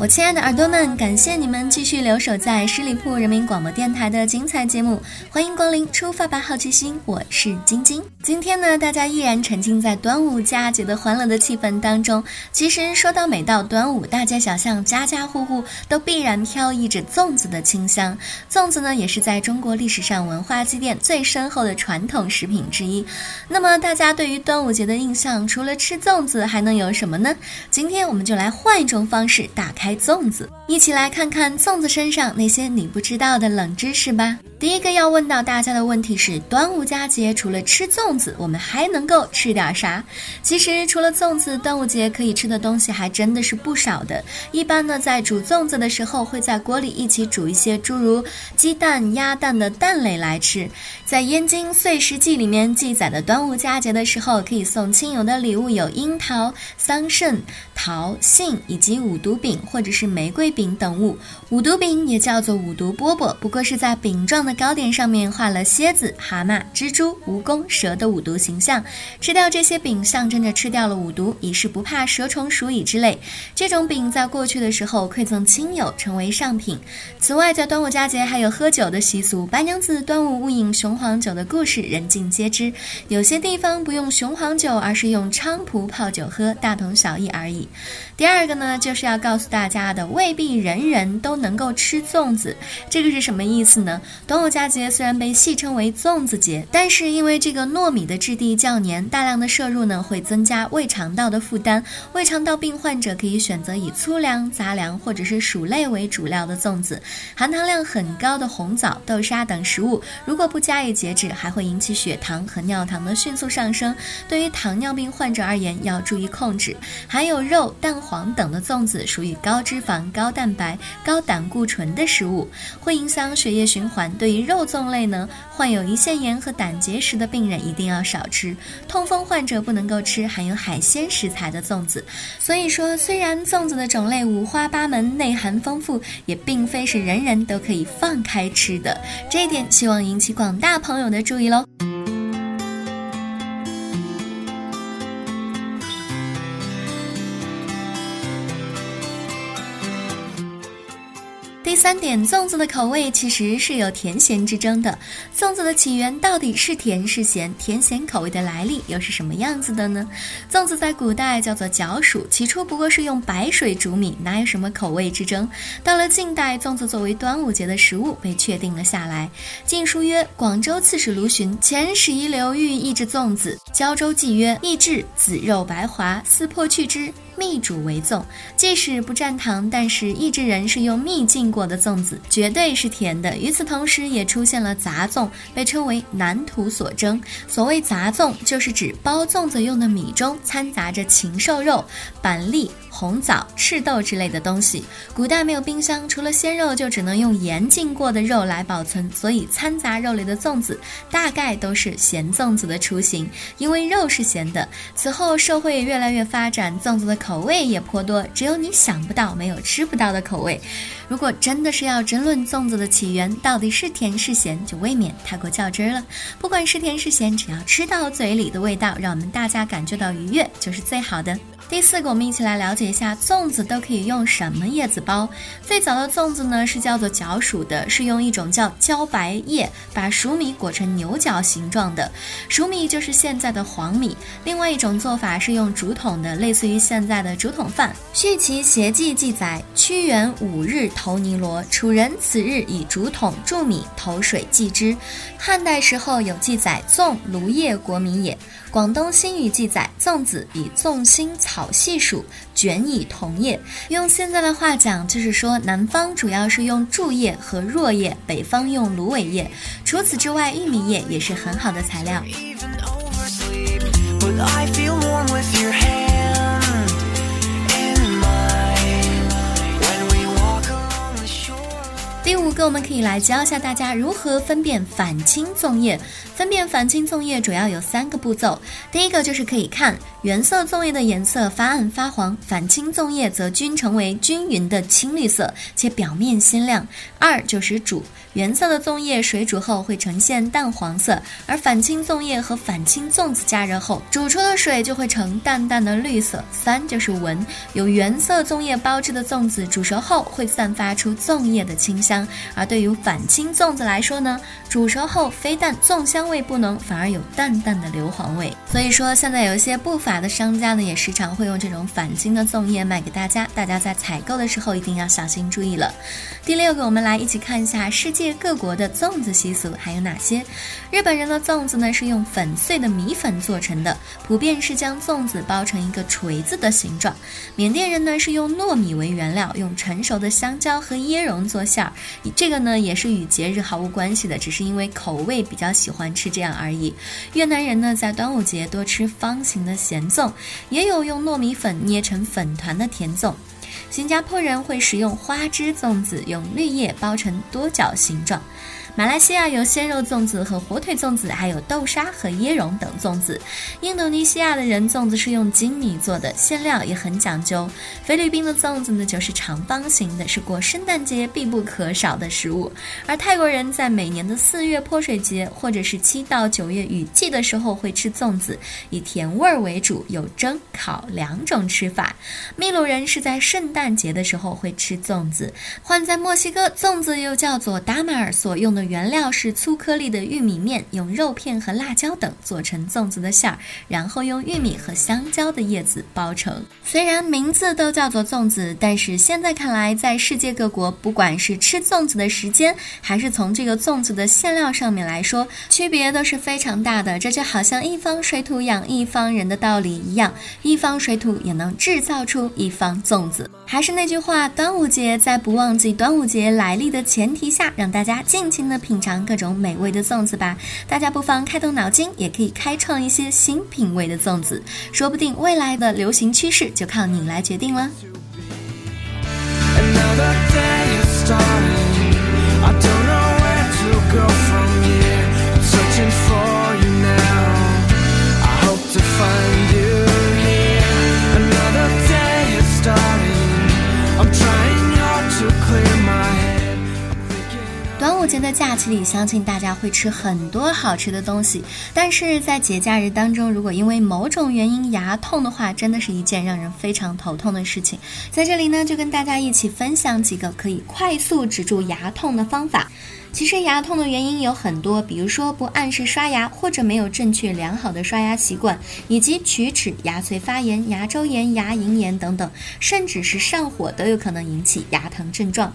我亲爱的耳朵们，感谢你们继续留守在十里铺人民广播电台的精彩节目，欢迎光临，出发吧，好奇心！我是晶晶。今天呢，大家依然沉浸在端午佳节的欢乐的气氛当中。其实说到每到端午，大街小巷、家家户户都必然飘溢着粽子的清香。粽子呢，也是在中国历史上文化积淀最深厚的传统食品之一。那么大家对于端午节的印象，除了吃粽子，还能有什么呢？今天我们就来换一种方式打开粽子，一起来看看粽子身上那些你不知道的冷知识吧。第一个要问到大家的问题是：端午佳节除了吃粽子，我们还能够吃点啥？其实除了粽子，端午节可以吃的东西还真的是不少的。一般呢，在煮粽子的时候，会在锅里一起煮一些诸如鸡蛋、鸭蛋的蛋类来吃。在《燕京岁时记》里面记载的端午佳节的时候，可以送亲友的礼物有樱桃、桑葚、桃、杏以及五毒饼或者是玫瑰饼等物。五毒饼也叫做五毒饽饽，不过是在饼状的。糕点上面画了蝎子、蛤蟆、蜘蛛、蜈蚣、蛇的五毒形象，吃掉这些饼象征着吃掉了五毒，以示不怕蛇虫鼠蚁之类。这种饼在过去的时候馈赠亲友，成为上品。此外，在端午佳节还有喝酒的习俗，白娘子端午误饮雄黄酒的故事人尽皆知。有些地方不用雄黄酒，而是用菖蒲泡酒喝，大同小异而已。第二个呢，就是要告诉大家的，未必人人都能够吃粽子。这个是什么意思呢？端午佳节虽然被戏称为粽子节，但是因为这个糯米的质地较黏，大量的摄入呢会增加胃肠道的负担。胃肠道病患者可以选择以粗粮、杂粮或者是薯类为主料的粽子。含糖量很高的红枣、豆沙等食物，如果不加以节制，还会引起血糖和尿糖的迅速上升。对于糖尿病患者而言，要注意控制。含有肉、蛋。黄等的粽子属于高脂肪、高蛋白、高胆固醇的食物，会影响血液循环。对于肉粽类呢，患有胰腺炎和胆结石的病人一定要少吃。痛风患者不能够吃含有海鲜食材的粽子。所以说，虽然粽子的种类五花八门、内涵丰富，也并非是人人都可以放开吃的。这一点希望引起广大朋友的注意喽。三点，粽子的口味其实是有甜咸之争的。粽子的起源到底是甜是咸？甜咸口味的来历又是什么样子的呢？粽子在古代叫做角黍，起初不过是用白水煮米，哪有什么口味之争？到了近代，粽子作为端午节的食物被确定了下来。《晋书》曰：“广州刺史卢循前使遗留欲抑制粽子。”《胶州记》曰：“抑制，紫肉白滑，撕破去汁。”蜜煮为粽，即使不蘸糖，但是意制人是用蜜浸过的粽子，绝对是甜的。与此同时，也出现了杂粽，被称为南土所蒸。所谓杂粽，就是指包粽子用的米中掺杂着禽兽肉、板栗。红枣、赤豆之类的东西，古代没有冰箱，除了鲜肉，就只能用盐浸过的肉来保存，所以掺杂肉类的粽子大概都是咸粽子的雏形，因为肉是咸的。此后社会越来越发展，粽子的口口味也颇多，只有你想不到，没有吃不到的口味。如果真的是要争论粽子的起源到底是甜是咸，就未免太过较真儿了。不管是甜是咸，只要吃到嘴里的味道，让我们大家感觉到愉悦，就是最好的。第四个，我们一起来了解一下粽子都可以用什么叶子包。最早的粽子呢是叫做角黍的，是用一种叫茭白叶把熟米裹成牛角形状的，熟米就是现在的黄米。另外一种做法是用竹筒的，类似于现在的竹筒饭。《续其邪记》记载，屈原五日投尼罗，楚人此日以竹筒注米，投水祭之。汉代时候有记载，粽芦叶国米也。广东新语记载，粽子以粽心草好系数，卷以桐叶。用现在的话讲，就是说南方主要是用柱叶和箬叶，北方用芦苇叶。除此之外，玉米叶也是很好的材料。第五个，我们可以来教一下大家如何分辨反青粽叶。分辨反青粽叶主要有三个步骤，第一个就是可以看原色粽叶的颜色发暗发黄，反青粽叶则均成为均匀的青绿色，且表面鲜亮。二就是煮原色的粽叶水煮后会呈现淡黄色，而反青粽叶和反青粽子加热后煮出的水就会呈淡淡的绿色。三就是闻有原色粽叶包制的粽子煮熟后会散发出粽叶的清香，而对于反青粽子来说呢，煮熟后非但粽香。味不浓，反而有淡淡的硫磺味。所以说，现在有一些不法的商家呢，也时常会用这种反青的粽叶卖给大家。大家在采购的时候一定要小心注意了。第六个，我们来一起看一下世界各国的粽子习俗还有哪些。日本人的粽子呢是用粉碎的米粉做成的，普遍是将粽子包成一个锤子的形状。缅甸人呢是用糯米为原料，用成熟的香蕉和椰蓉做馅儿。这个呢也是与节日毫无关系的，只是因为口味比较喜欢。吃这样而已。越南人呢，在端午节多吃方形的咸粽，也有用糯米粉捏成粉团的甜粽。新加坡人会使用花枝粽子，用绿叶包成多角形状。马来西亚有鲜肉粽子和火腿粽子，还有豆沙和椰蓉等粽子。印度尼西亚的人粽子是用精米做的，馅料也很讲究。菲律宾的粽子呢就是长方形的，是过圣诞节必不可少的食物。而泰国人在每年的四月泼水节或者是七到九月雨季的时候会吃粽子，以甜味儿为主，有蒸、烤两种吃法。秘鲁人是在圣圣诞节的时候会吃粽子。换在墨西哥，粽子又叫做达马尔，所用的。原料是粗颗粒的玉米面，用肉片和辣椒等做成粽子的馅儿，然后用玉米和香蕉的叶子包成。虽然名字都叫做粽子，但是现在看来，在世界各国，不管是吃粽子的时间，还是从这个粽子的馅料上面来说，区别都是非常大的。这就好像一方水土养一方人的道理一样，一方水土也能制造出一方粽子。还是那句话，端午节在不忘记端午节来历的前提下，让大家尽情的。品尝各种美味的粽子吧，大家不妨开动脑筋，也可以开创一些新品味的粽子，说不定未来的流行趋势就靠你来决定了。端午节的假期里，相信大家会吃很多好吃的东西。但是在节假日当中，如果因为某种原因牙痛的话，真的是一件让人非常头痛的事情。在这里呢，就跟大家一起分享几个可以快速止住牙痛的方法。其实牙痛的原因有很多，比如说不按时刷牙，或者没有正确良好的刷牙习惯，以及龋齿、牙髓发炎、牙周炎、牙龈炎等等，甚至是上火都有可能引起牙疼症状。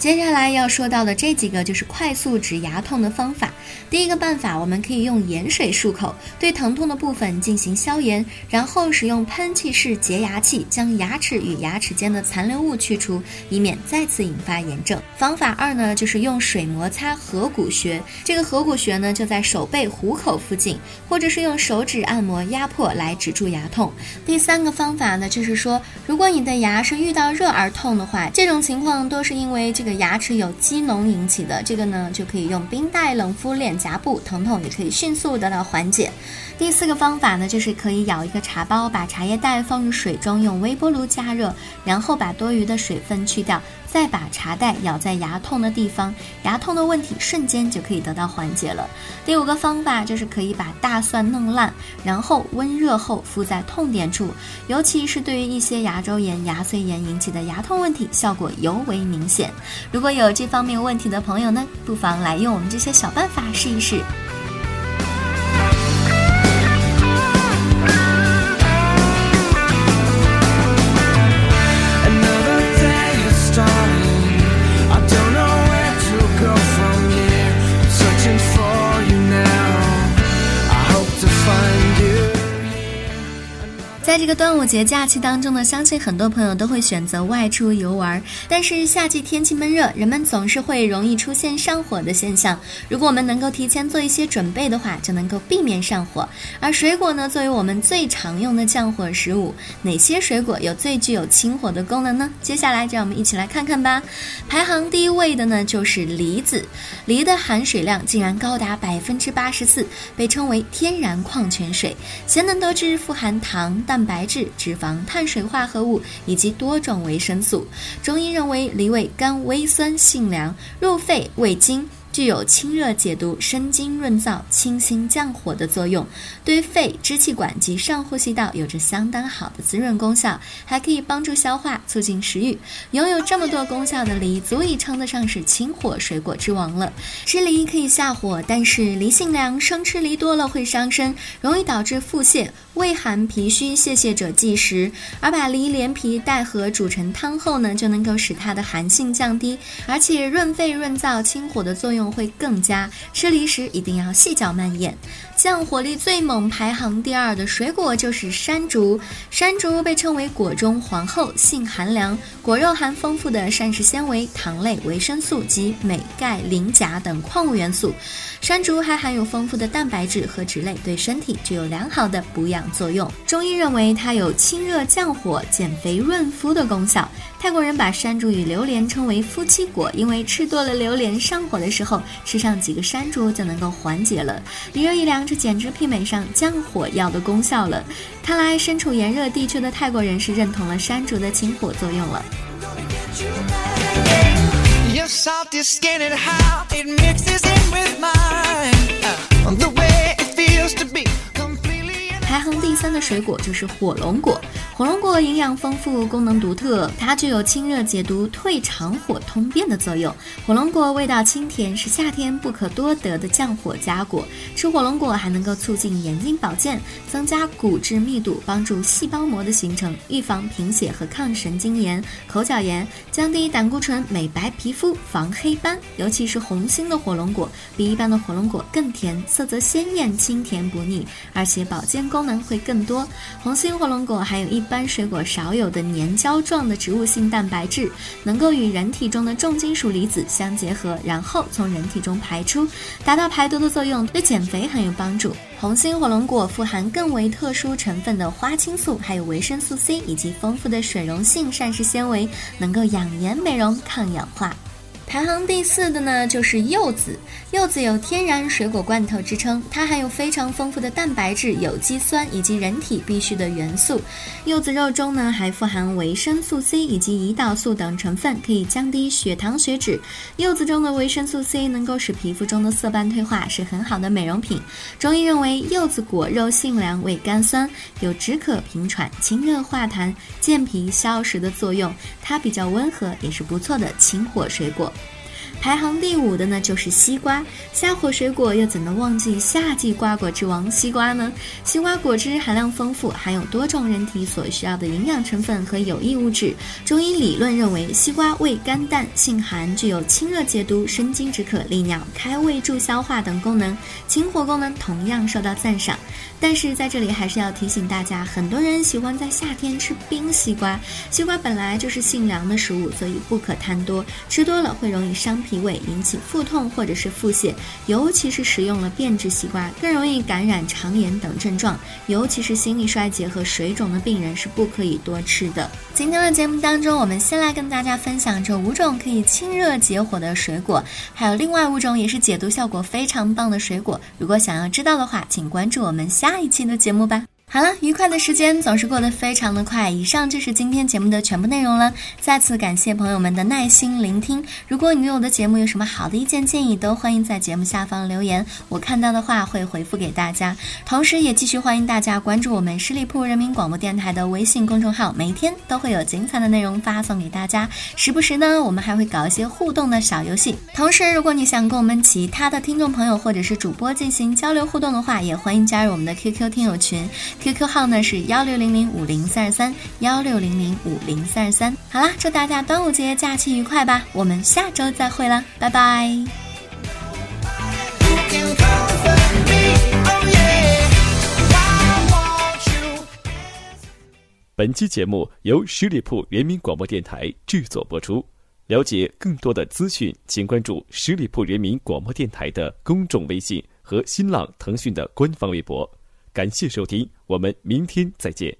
接下来要说到的这几个就是快速止牙痛的方法。第一个办法，我们可以用盐水漱口，对疼痛的部分进行消炎，然后使用喷气式洁牙器将牙齿与牙齿间的残留物去除，以免再次引发炎症。方法二呢，就是用水摩擦合谷穴，这个合谷穴呢就在手背虎口附近，或者是用手指按摩压迫来止住牙痛。第三个方法呢，就是说，如果你的牙是遇到热而痛的话，这种情况都是因为这个。牙齿有积脓引起的，这个呢就可以用冰袋冷敷脸颊部，疼痛也可以迅速得到缓解。第四个方法呢，就是可以咬一个茶包，把茶叶袋放入水中，用微波炉加热，然后把多余的水分去掉。再把茶袋咬在牙痛的地方，牙痛的问题瞬间就可以得到缓解了。第五个方法就是可以把大蒜弄烂，然后温热后敷在痛点处，尤其是对于一些牙周炎、牙髓炎引起的牙痛问题，效果尤为明显。如果有这方面问题的朋友呢，不妨来用我们这些小办法试一试。在这个端午节假期当中呢，相信很多朋友都会选择外出游玩。但是夏季天气闷热，人们总是会容易出现上火的现象。如果我们能够提前做一些准备的话，就能够避免上火。而水果呢，作为我们最常用的降火食物，哪些水果有最具有清火的功能呢？接下来就让我们一起来看看吧。排行第一位的呢，就是梨子。梨的含水量竟然高达百分之八十四，被称为天然矿泉水。咸能得知富含糖、蛋蛋白质、脂肪、碳水化合物以及多种维生素。中医认为，梨味甘微酸，性凉，入肺胃经。具有清热解毒、生津润燥、清心降火的作用，对肺、支气管及上呼吸道有着相当好的滋润功效，还可以帮助消化、促进食欲。拥有这么多功效的梨，足以称得上是清火水果之王了。吃梨可以下火，但是梨性凉，生吃梨多了会伤身，容易导致腹泻。胃寒脾虚、泄泻者忌食，而把梨连皮带核煮成汤后呢，就能够使它的寒性降低，而且润肺润燥、清火的作用会更加。吃梨时一定要细嚼慢咽。降火力最猛，排行第二的水果就是山竹。山竹被称为果中皇后，性寒凉，果肉含丰富的膳食纤维、糖类、维生素及镁、钙、磷、钾等矿物元素。山竹还含有丰富的蛋白质和脂类，对身体具有良好的补养作用。中医认为它有清热降火、减肥润肤的功效。泰国人把山竹与榴莲称为夫妻果，因为吃多了榴莲上火的时候，吃上几个山竹就能够缓解了。一热一凉，这简直媲美上降火药的功效了。看来身处炎热地区的泰国人是认同了山竹的清火作用了。排行第三的水果就是火龙果。火龙果营养丰富，功能独特，它具有清热解毒、退肠火、通便的作用。火龙果味道清甜，是夏天不可多得的降火佳果。吃火龙果还能够促进眼睛保健，增加骨质密度，帮助细胞膜的形成，预防贫血和抗神经炎、口角炎，降低胆固醇，美白皮肤，防黑斑。尤其是红心的火龙果，比一般的火龙果更甜，色泽鲜艳，清甜不腻，而且保健功功能会更多。红心火龙果含有一。般水果少有的粘胶状的植物性蛋白质，能够与人体中的重金属离子相结合，然后从人体中排出，达到排毒的作用，对减肥很有帮助。红心火龙果富含更为特殊成分的花青素，还有维生素 C 以及丰富的水溶性膳食纤维，能够养颜美容、抗氧化。排行第四的呢，就是柚子。柚子有天然水果罐头之称，它含有非常丰富的蛋白质、有机酸以及人体必需的元素。柚子肉中呢，还富含维生素 C 以及胰岛素等成分，可以降低血糖血脂。柚子中的维生素 C 能够使皮肤中的色斑退化，是很好的美容品。中医认为，柚子果肉性凉，味甘酸，有止渴平喘、清热化痰、健脾消食的作用。它比较温和，也是不错的清火水果。排行第五的呢，就是西瓜。夏火水果又怎能忘记夏季瓜果之王西瓜呢？西瓜果汁含量丰富，含有多种人体所需要的营养成分和有益物质。中医理论认为，西瓜味甘淡，性寒，具有清热解毒、生津止渴、利尿、开胃助消化等功能，清火功能同样受到赞赏。但是在这里还是要提醒大家，很多人喜欢在夏天吃冰西瓜。西瓜本来就是性凉的食物，所以不可贪多，吃多了会容易伤脾脾胃，引起腹痛或者是腹泻。尤其是食用了变质西瓜，更容易感染肠炎等症状。尤其是心力衰竭和水肿的病人是不可以多吃的。今天的节目当中，我们先来跟大家分享这五种可以清热解火的水果，还有另外五种也是解毒效果非常棒的水果。如果想要知道的话，请关注我们。下一期的节目吧。好了，愉快的时间总是过得非常的快。以上就是今天节目的全部内容了。再次感谢朋友们的耐心聆听。如果你对我的节目有什么好的意见建议，都欢迎在节目下方留言，我看到的话会回复给大家。同时，也继续欢迎大家关注我们十里铺人民广播电台的微信公众号，每天都会有精彩的内容发送给大家。时不时呢，我们还会搞一些互动的小游戏。同时，如果你想跟我们其他的听众朋友或者是主播进行交流互动的话，也欢迎加入我们的 QQ 听友群。，QQ 号呢是幺六零零五零三二三幺六零零五零三二三。好啦，祝大家端午节假期愉快吧，我们下周再会了，拜拜。本期节目由十里铺人民广播电台制作播出。了解更多的资讯，请关注十里铺人民广播电台的公众微信和新浪、腾讯的官方微博。感谢收听我们明天再见。